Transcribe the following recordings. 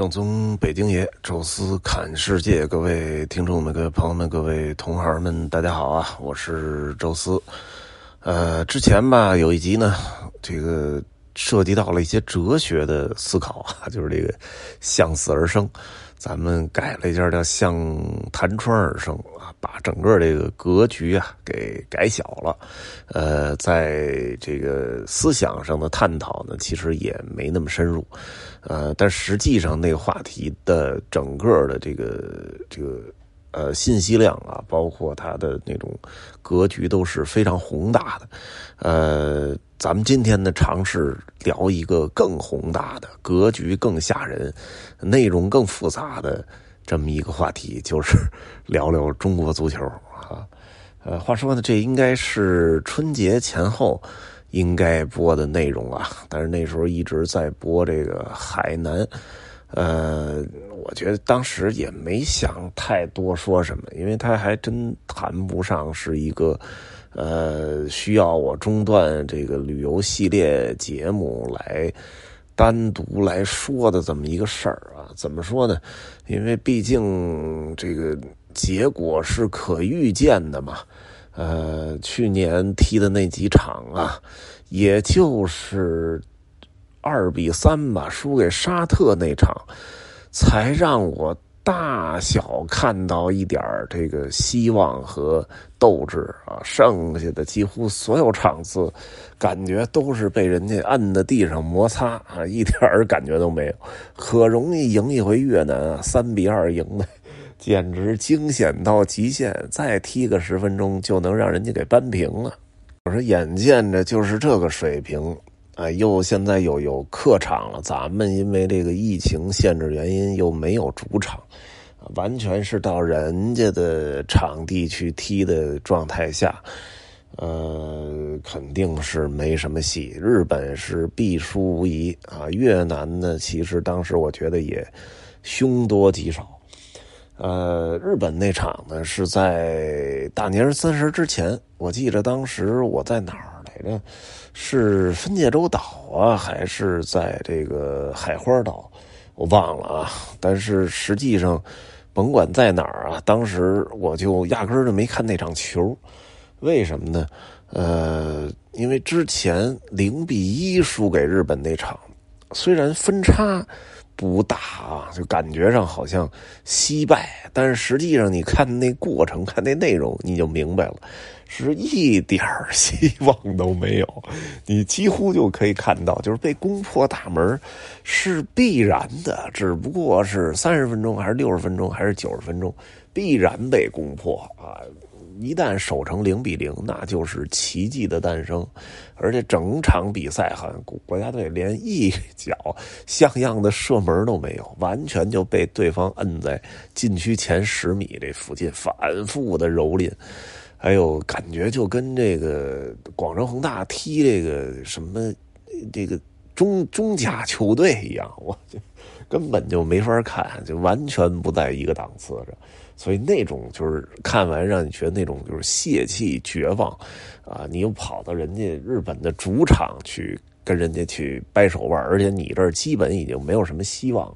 正宗北京爷，宙斯侃世界，各位听众们、各位朋友们、各位同行们，大家好啊！我是宙斯。呃，之前吧有一集呢，这个涉及到了一些哲学的思考啊，就是这个向死而生，咱们改了一下叫向弹窗而生啊，把整个这个格局啊给改小了。呃，在这个思想上的探讨呢，其实也没那么深入。呃，但实际上那个话题的整个的这个这个呃信息量啊，包括它的那种格局都是非常宏大的。呃，咱们今天呢尝试聊一个更宏大的格局、更吓人、内容更复杂的这么一个话题，就是 聊聊中国足球啊。呃，话说呢，这应该是春节前后。应该播的内容啊，但是那时候一直在播这个海南，呃，我觉得当时也没想太多说什么，因为他还真谈不上是一个，呃，需要我中断这个旅游系列节目来单独来说的这么一个事儿啊。怎么说呢？因为毕竟这个结果是可预见的嘛。呃，去年踢的那几场啊，也就是二比三吧，输给沙特那场，才让我大小看到一点这个希望和斗志啊。剩下的几乎所有场次，感觉都是被人家按在地上摩擦啊，一点感觉都没有。可容易赢一回越南啊，三比二赢的。简直惊险到极限，再踢个十分钟就能让人家给扳平了。我说，眼见着就是这个水平，哎，又现在又有客场了，咱们因为这个疫情限制原因又没有主场，完全是到人家的场地去踢的状态下，呃，肯定是没什么戏。日本是必输无疑啊，越南呢，其实当时我觉得也凶多吉少。呃，日本那场呢是在大年三十之前，我记得当时我在哪儿来着？是分界洲岛啊，还是在这个海花岛？我忘了啊。但是实际上，甭管在哪儿啊，当时我就压根儿就没看那场球。为什么呢？呃，因为之前零比一输给日本那场，虽然分差。不大啊，就感觉上好像惜败，但是实际上你看那过程，看那内容，你就明白了，是一点希望都没有。你几乎就可以看到，就是被攻破大门是必然的，只不过是三十分钟还是六十分钟还是九十分钟，必然被攻破啊。一旦守成零比零，那就是奇迹的诞生。而且整场比赛，好像国家队连一脚像样的射门都没有，完全就被对方摁在禁区前十米这附近反复的蹂躏。哎呦感觉就跟这个广州恒大踢这个什么这个中中甲球队一样，我就根本就没法看，就完全不在一个档次上。所以那种就是看完让你觉得那种就是泄气绝望，啊，你又跑到人家日本的主场去跟人家去掰手腕，而且你这儿基本已经没有什么希望，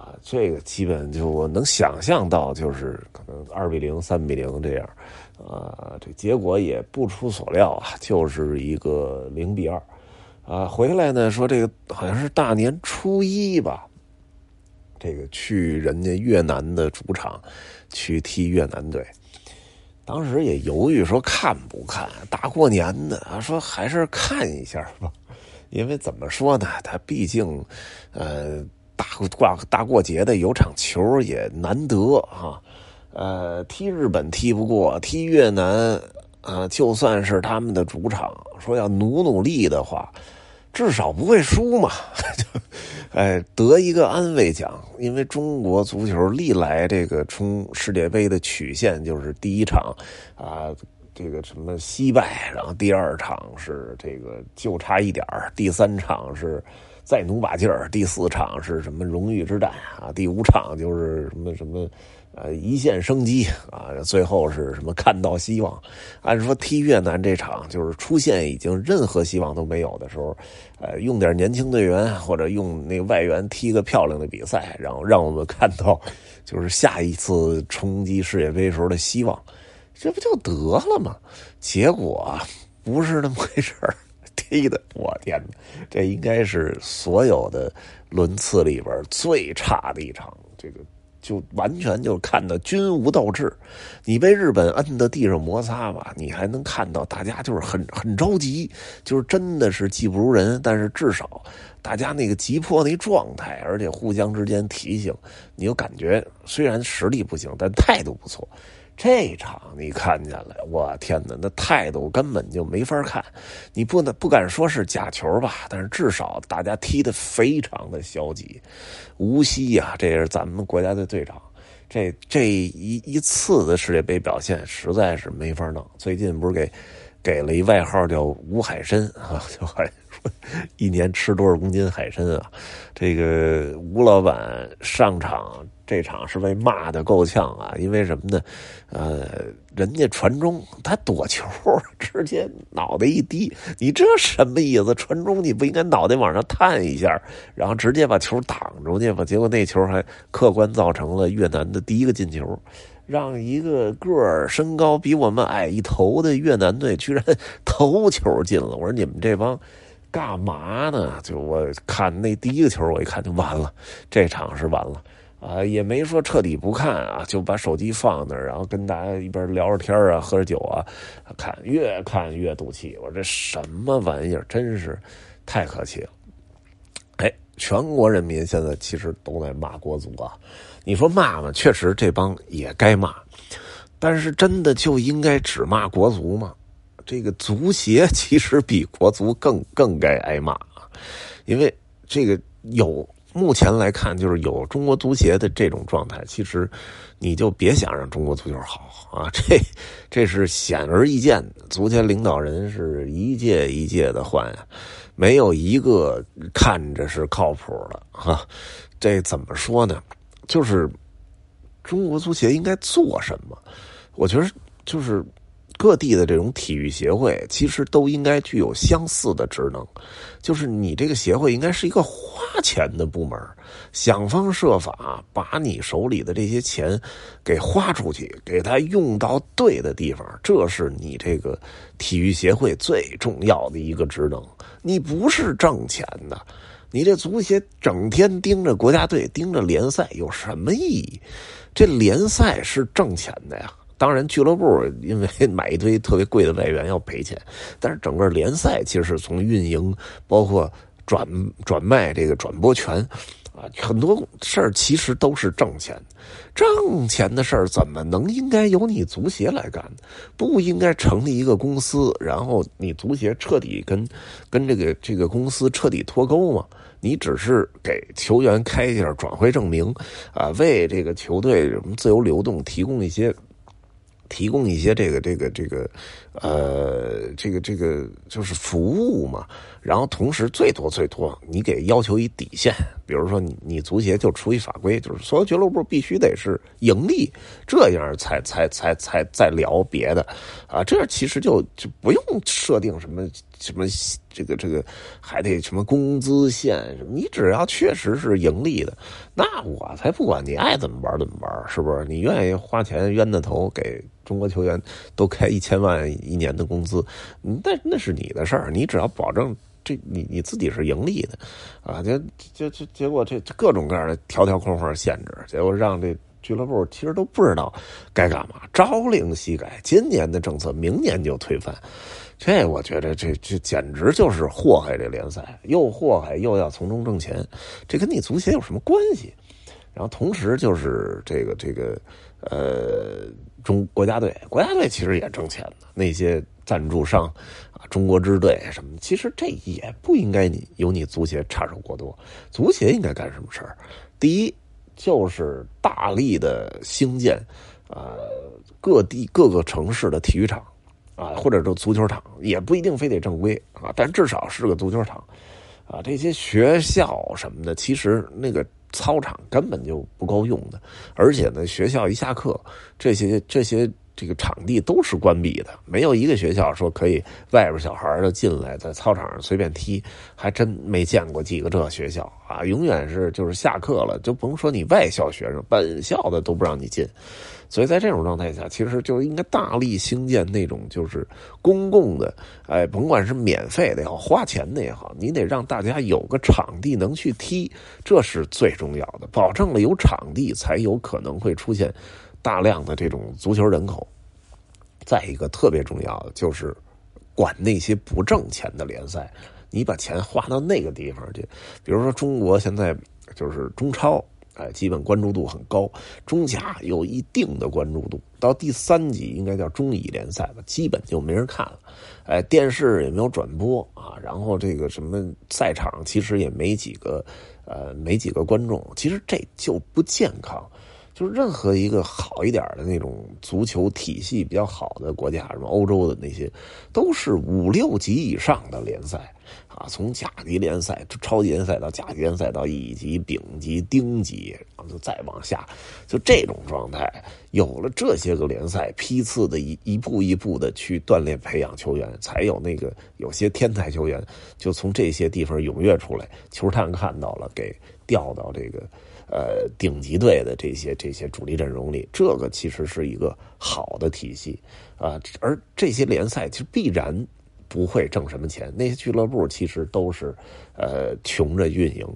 啊，这个基本就我能想象到就是可能二比零、三比零这样，啊，这结果也不出所料啊，就是一个零比二，啊，回来呢说这个好像是大年初一吧。这个去人家越南的主场去踢越南队，当时也犹豫说看不看，大过年的啊，说还是看一下吧，因为怎么说呢，他毕竟呃大挂大过节的有场球也难得啊，呃踢日本踢不过，踢越南啊就算是他们的主场，说要努努力的话。至少不会输嘛，哎，得一个安慰奖。因为中国足球历来这个冲世界杯的曲线就是第一场，啊，这个什么惜败，然后第二场是这个就差一点第三场是再努把劲儿。第四场是什么荣誉之战啊？第五场就是什么什么。呃，一线生机啊，最后是什么看到希望？按说踢越南这场就是出现已经任何希望都没有的时候，呃，用点年轻队员或者用那个外援踢个漂亮的比赛，然后让我们看到就是下一次冲击世界杯时候的希望，这不就得了吗？结果不是那么回事儿，踢的 我天哪，这应该是所有的轮次里边最差的一场，这个。就完全就看到均无斗志，你被日本摁在地上摩擦吧，你还能看到大家就是很 很着急，就是真的是技不如人，但是至少大家那个急迫那状态，而且互相之间提醒，你就感觉虽然实力不行，但态度不错。这场你看见了，我天哪，那态度根本就没法看。你不能不敢说是假球吧，但是至少大家踢得非常的消极。无锡呀，这也是咱们国家队队长，这这一一次的世界杯表现实在是没法弄。最近不是给给了一外号叫吴海参啊，就还说一年吃多少公斤海参啊？这个吴老板上场。这场是被骂的够呛啊！因为什么呢？呃，人家传中他躲球，直接脑袋一低，你这什么意思？传中你不应该脑袋往上探一下，然后直接把球挡出去吗？结果那球还客观造成了越南的第一个进球，让一个个儿身高比我们矮一头的越南队居然头球进了。我说你们这帮干嘛呢？就我看那第一个球，我一看就完了，这场是完了。啊，也没说彻底不看啊，就把手机放那儿，然后跟大家一边聊着天啊，喝着酒啊，看，越看越赌气。我这什么玩意儿，真是太可气了！哎，全国人民现在其实都在骂国足啊。你说骂吗？确实这帮也该骂，但是真的就应该只骂国足吗？这个足协其实比国足更更该挨骂啊，因为这个有。目前来看，就是有中国足协的这种状态，其实你就别想让中国足球好啊！这这是显而易见的。足协领导人是一届一届的换，没有一个看着是靠谱的哈。这怎么说呢？就是中国足协应该做什么？我觉得就是。各地的这种体育协会，其实都应该具有相似的职能，就是你这个协会应该是一个花钱的部门，想方设法把你手里的这些钱给花出去，给他用到对的地方，这是你这个体育协会最重要的一个职能。你不是挣钱的，你这足协整天盯着国家队、盯着联赛有什么意义？这联赛是挣钱的呀。当然，俱乐部因为 买一堆特别贵的外援要赔钱，但是整个联赛其实是从运营，包括转转卖这个转播权，啊，很多事儿其实都是挣钱。挣钱的事儿怎么能应该由你足协来干？不应该成立一个公司，然后你足协彻底跟跟这个这个公司彻底脱钩吗？你只是给球员开一下转会证明，啊，为这个球队什么自由流动提供一些。提供一些这个这个这个，呃，这个这个就是服务嘛。然后同时最多最多，你给要求一底线，比如说你你足协就出一法规，就是所有俱乐部必须得是盈利，这样才才才才再聊别的，啊，这样其实就就不用设定什么什么这个这个还得什么工资线什么，你只要确实是盈利的，那我才不管你爱怎么玩怎么玩，是不是？你愿意花钱冤大头给中国球员都开一千万一年的工资，那那是你的事儿，你只要保证。这你你自己是盈利的，啊，就就就结果这各种各样的条条框框限制，结果让这俱乐部其实都不知道该干嘛，朝令夕改，今年的政策明年就推翻，这我觉得这这简直就是祸害这联赛，又祸害又要从中挣钱，这跟你足协有什么关系？然后同时就是这个这个呃中国家队，国家队其实也挣钱的，那些赞助商啊。中国支队什么？其实这也不应该你由你足协插手过多。足协应该干什么事儿？第一就是大力的兴建，呃，各地各个城市的体育场，啊，或者说足球场，也不一定非得正规啊，但至少是个足球场。啊，这些学校什么的，其实那个操场根本就不够用的，而且呢，学校一下课，这些这些这个场地都是关闭的，没有一个学校说可以外边小孩的进来在操场上随便踢，还真没见过几个这学校啊，永远是就是下课了就甭说你外校学生，本校的都不让你进。所以在这种状态下，其实就应该大力兴建那种就是公共的，哎，甭管是免费的也好，花钱的也好，你得让大家有个场地能去踢，这是最重要的。保证了有场地，才有可能会出现大量的这种足球人口。再一个特别重要的就是管那些不挣钱的联赛，你把钱花到那个地方去，比如说中国现在就是中超。哎，基本关注度很高，中甲有一定的关注度，到第三级应该叫中乙联赛吧，基本就没人看了。哎，电视也没有转播啊，然后这个什么赛场其实也没几个，呃，没几个观众，其实这就不健康。就任何一个好一点的那种足球体系比较好的国家，什么欧洲的那些，都是五六级以上的联赛啊，从甲级联赛、超级联赛到甲级联赛到乙级、丙级、丁级，然后就再往下，就这种状态。有了这些个联赛，批次的一一步一步的去锻炼培养球员，才有那个有些天才球员就从这些地方踊跃出来，球探看到了，给调到这个。呃，顶级队的这些这些主力阵容里，这个其实是一个好的体系啊。而这些联赛其实必然不会挣什么钱，那些俱乐部其实都是呃穷着运营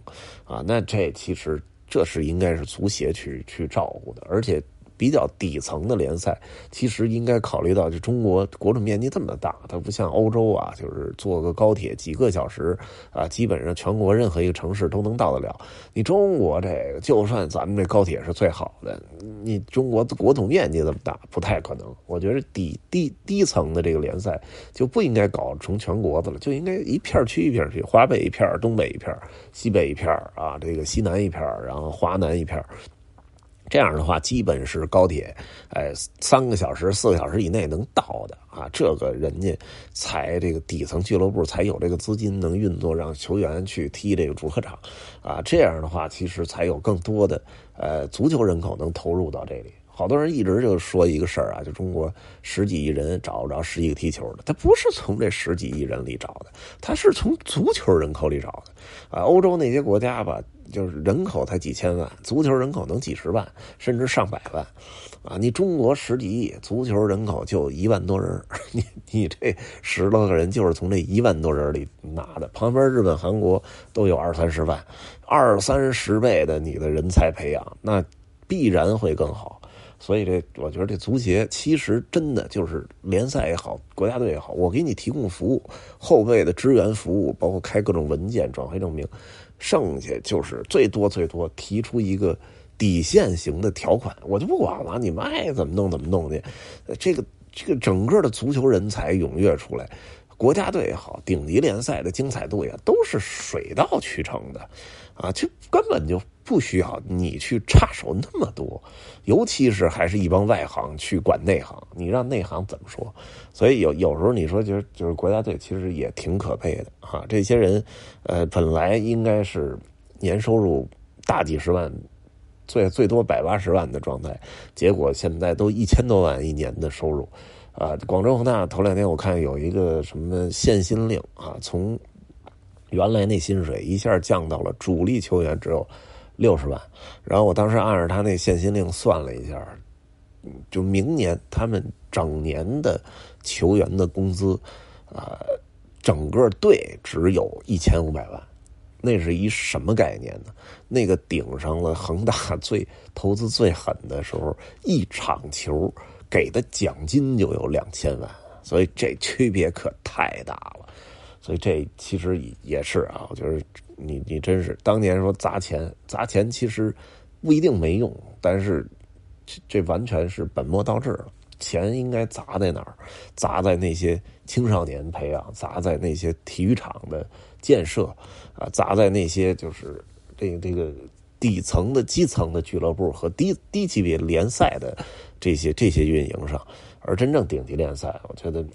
啊。那这其实这是应该是足协去去照顾的，而且。比较底层的联赛，其实应该考虑到，就中国国土面积这么大，它不像欧洲啊，就是坐个高铁几个小时啊，基本上全国任何一个城市都能到得了。你中国这个，就算咱们这高铁是最好的，你中国国土面积这么大，不太可能。我觉得底低低层的这个联赛就不应该搞成全国的了，就应该一片区一片区，华北一片，东北一片，西北一片啊，这个西南一片，然后华南一片。这样的话，基本是高铁，哎，三个小时、四个小时以内能到的啊。这个人家才这个底层俱乐部才有这个资金能运作，让球员去踢这个主客场啊。这样的话，其实才有更多的呃足球人口能投入到这里。好多人一直就说一个事儿啊，就中国十几亿人找不着十一个踢球的，他不是从这十几亿人里找的，他是从足球人口里找的啊。欧洲那些国家吧。就是人口才几千万，足球人口能几十万，甚至上百万，啊！你中国十几亿，足球人口就一万多人，你你这十多个人就是从这一万多人里拿的。旁边日本、韩国都有二三十万，二三十倍的你的人才培养，那必然会更好。所以这，我觉得这足协其实真的就是联赛也好，国家队也好，我给你提供服务，后备的支援服务，包括开各种文件、转会证明。剩下就是最多最多提出一个底线型的条款，我就不管了，你们爱怎么弄怎么弄去。这个这个整个的足球人才踊跃出来，国家队也好，顶级联赛的精彩度也都是水到渠成的，啊，就根本就。不需要你去插手那么多，尤其是还是一帮外行去管内行，你让内行怎么说？所以有有时候你说，就是就是国家队其实也挺可悲的哈。这些人，呃，本来应该是年收入大几十万，最最多百八十万的状态，结果现在都一千多万一年的收入，啊，广州恒大头两天我看有一个什么限薪令啊，从原来那薪水一下降到了主力球员只有。六十万，然后我当时按照他那限薪令算了一下，就明年他们整年的球员的工资，啊，整个队只有一千五百万，那是一什么概念呢？那个顶上了恒大最投资最狠的时候，一场球给的奖金就有两千万，所以这区别可太大了。所以这其实也是啊，我觉得。你你真是当年说砸钱砸钱，其实不一定没用，但是这完全是本末倒置了。钱应该砸在哪儿？砸在那些青少年培养，砸在那些体育场的建设啊，砸在那些就是这个这个底层的基层的俱乐部和低低级别联赛的这些这些运营上。而真正顶级联赛，我觉得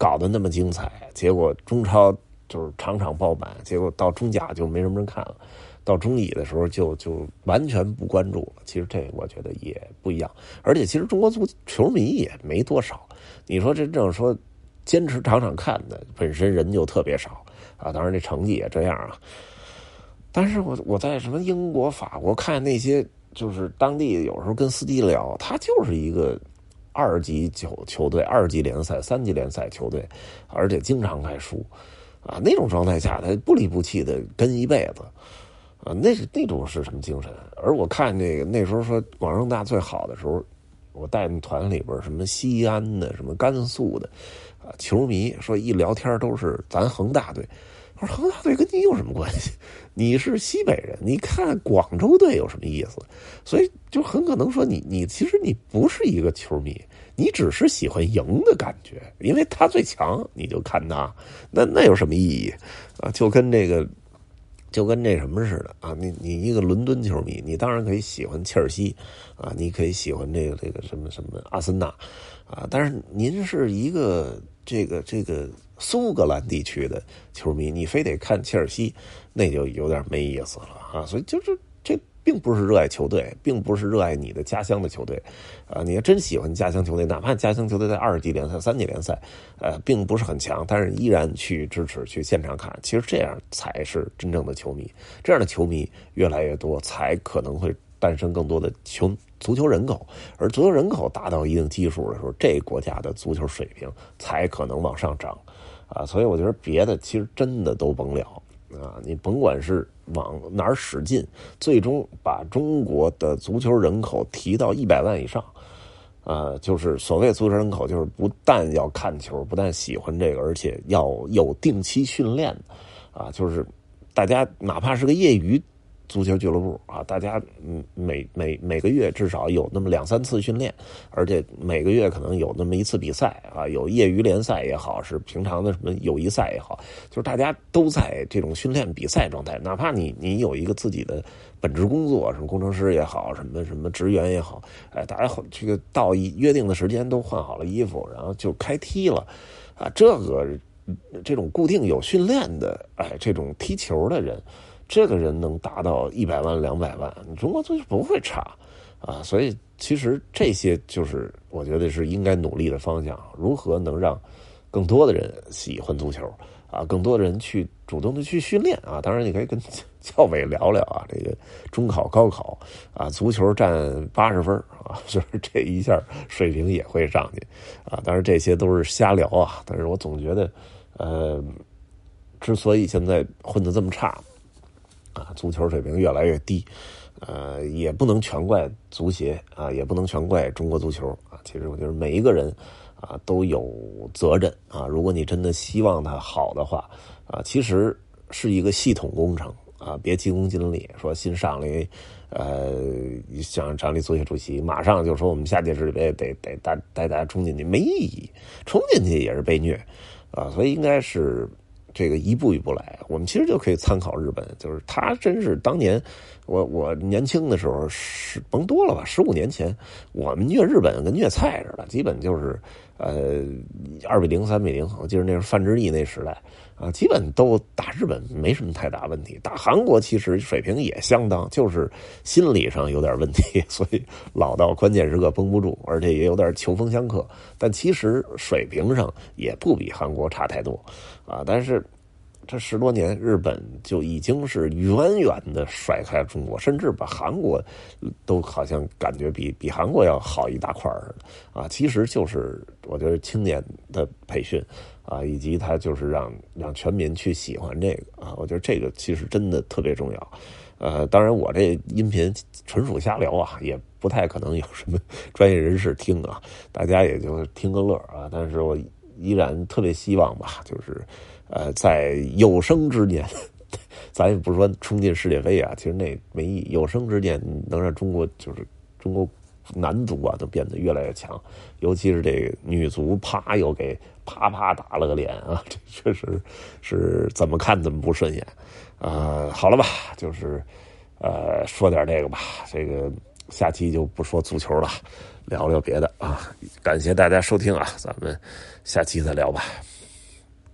搞得那么精彩，结果中超。就是场场爆满，结果到中甲就没什么人看了，到中乙的时候就就完全不关注了。其实这我觉得也不一样，而且其实中国足球迷也没多少。你说真正说坚持场场看的，本身人就特别少啊。当然这成绩也这样啊。但是我我在什么英国、法国看那些，就是当地有时候跟司机聊，他就是一个。二级球球队、二级联赛、三级联赛球队，而且经常开输，啊，那种状态下他不离不弃的跟一辈子，啊，那是那种是什么精神？而我看那个那时候说广州大最好的时候，我带团里边什么西安的、什么甘肃的，啊，球迷说一聊天都是咱恒大队。我说恒大队跟你有什么关系？你是西北人，你看广州队有什么意思？所以就很可能说你你其实你不是一个球迷，你只是喜欢赢的感觉，因为他最强，你就看他，那那有什么意义啊？就跟这个就跟那什么似的啊？你你一个伦敦球迷，你当然可以喜欢切尔西啊，你可以喜欢这个这个什么什么阿森纳啊，但是您是一个这个这个。苏格兰地区的球迷，你非得看切尔西，那就有点没意思了啊！所以就是这并不是热爱球队，并不是热爱你的家乡的球队，啊，你要真喜欢家乡球队，哪怕家乡球队在二级联赛、三级联赛，呃，并不是很强，但是依然去支持、去现场看，其实这样才是真正的球迷。这样的球迷越来越多，才可能会诞生更多的球。足球人口，而足球人口达到一定基数的时候，这国家的足球水平才可能往上涨，啊，所以我觉得别的其实真的都甭聊啊，你甭管是往哪儿使劲，最终把中国的足球人口提到一百万以上，啊，就是所谓足球人口，就是不但要看球，不但喜欢这个，而且要有定期训练，啊，就是大家哪怕是个业余。足球俱乐部啊，大家嗯每每每个月至少有那么两三次训练，而且每个月可能有那么一次比赛啊，有业余联赛也好，是平常的什么友谊赛也好，就是大家都在这种训练比赛状态。哪怕你你有一个自己的本职工作，什么工程师也好，什么什么职员也好，哎，大家好这个到一约定的时间都换好了衣服，然后就开踢了啊。这个这种固定有训练的，哎，这种踢球的人。这个人能达到一百万两百万，中国足球不会差啊！所以其实这些就是我觉得是应该努力的方向。如何能让更多的人喜欢足球啊？更多的人去主动的去训练啊！当然，你可以跟 教委聊聊啊。这个中考、高考啊，足球占八十分啊，就是这一下水平也会上去啊。当然这些都是瞎聊啊。但是我总觉得，呃，之所以现在混得这么差。啊，足球水平越来越低，呃，也不能全怪足协啊，也不能全怪中国足球啊。其实我觉得每一个人啊都有责任啊。如果你真的希望它好的话啊，其实是一个系统工程啊，别急功近利。说新上了一，呃，像掌理足协主席，马上就说我们下届世界杯得得带带大家冲进去，没意义，冲进去也是被虐啊。所以应该是。这个一步一步来，我们其实就可以参考日本，就是他真是当年我我年轻的时候是甭多了吧，十五年前我们虐日本跟虐菜似的，基本就是呃二比零三比零，我记得那是范志毅那时代啊，基本都打日本没什么太大问题，打韩国其实水平也相当，就是心理上有点问题，所以老到关键时刻绷不住，而且也有点球风相克，但其实水平上也不比韩国差太多。啊！但是这十多年，日本就已经是远远的甩开中国，甚至把韩国都好像感觉比比韩国要好一大块儿似的啊！其实就是我觉得青年的培训啊，以及他就是让让全民去喜欢这个啊，我觉得这个其实真的特别重要。呃，当然我这音频纯属瞎聊啊，也不太可能有什么 专业人士听啊，大家也就听个乐啊。但是我。依然特别希望吧，就是，呃，在有生之年，咱也不是说冲进世界杯啊，其实那没意义。有生之年能让中国就是中国男足啊都变得越来越强，尤其是这个女足，啪又给啪啪打了个脸啊，这 确实是怎么看怎么不顺眼。呃，好了吧，就是呃说点这个吧，这个下期就不说足球了。聊聊别的啊！感谢大家收听啊，咱们下期再聊吧。